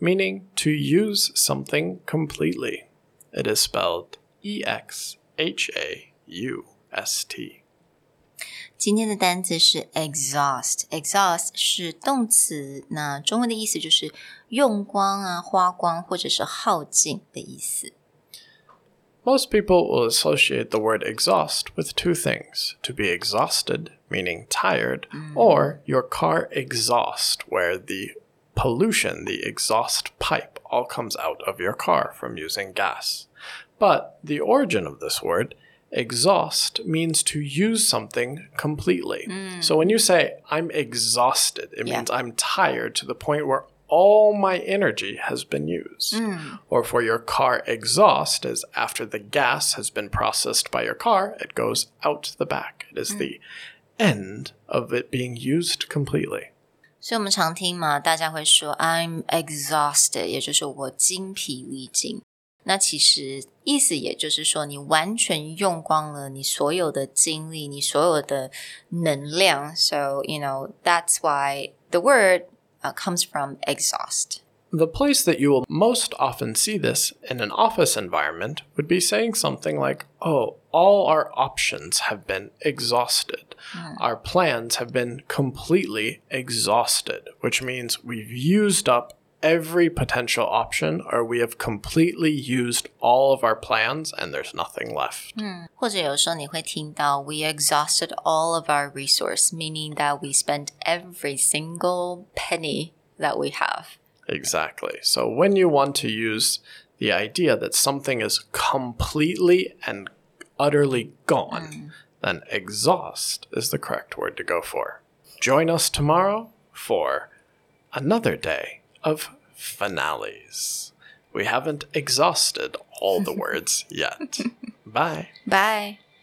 meaning to use something completely. It is spelled E X H A U S T. 今天的单词是 exhaust。exhaust 是动词，那中文的意思就是用光啊、花光或者是耗尽的意思。 Most people will associate the word exhaust with two things to be exhausted, meaning tired, or your car exhaust, where the pollution, the exhaust pipe, all comes out of your car from using gas. But the origin of this word, exhaust, means to use something completely. Mm. So when you say, I'm exhausted, it Yeah. means I'm tired to the point where all my energy has been used. Mm. Or for your car exhaust is after the gas has been processed by your car, it goes out the back. It is mm. the end of it being used completely. 所以我们常听嘛，大家会说 I'm exhausted，也就是我精疲力尽。那其实意思也就是说，你完全用光了你所有的精力，你所有的能量。So you know that's why the word uh, comes from exhaust. The place that you will most often see this in an office environment would be saying something like, Oh, all our options have been exhausted. Our plans have been completely exhausted, which means we've used up every potential option or we have completely used all of our plans and there's nothing left. 或者有时候你会听到 We exhausted all of our resource, meaning that we spent every single penny that we have. Exactly. So when you want to use the idea that something is completely and utterly gone, then exhaust is the correct word to go for. Join us tomorrow for another day of finales. We haven't exhausted all the words yet. Bye. Bye.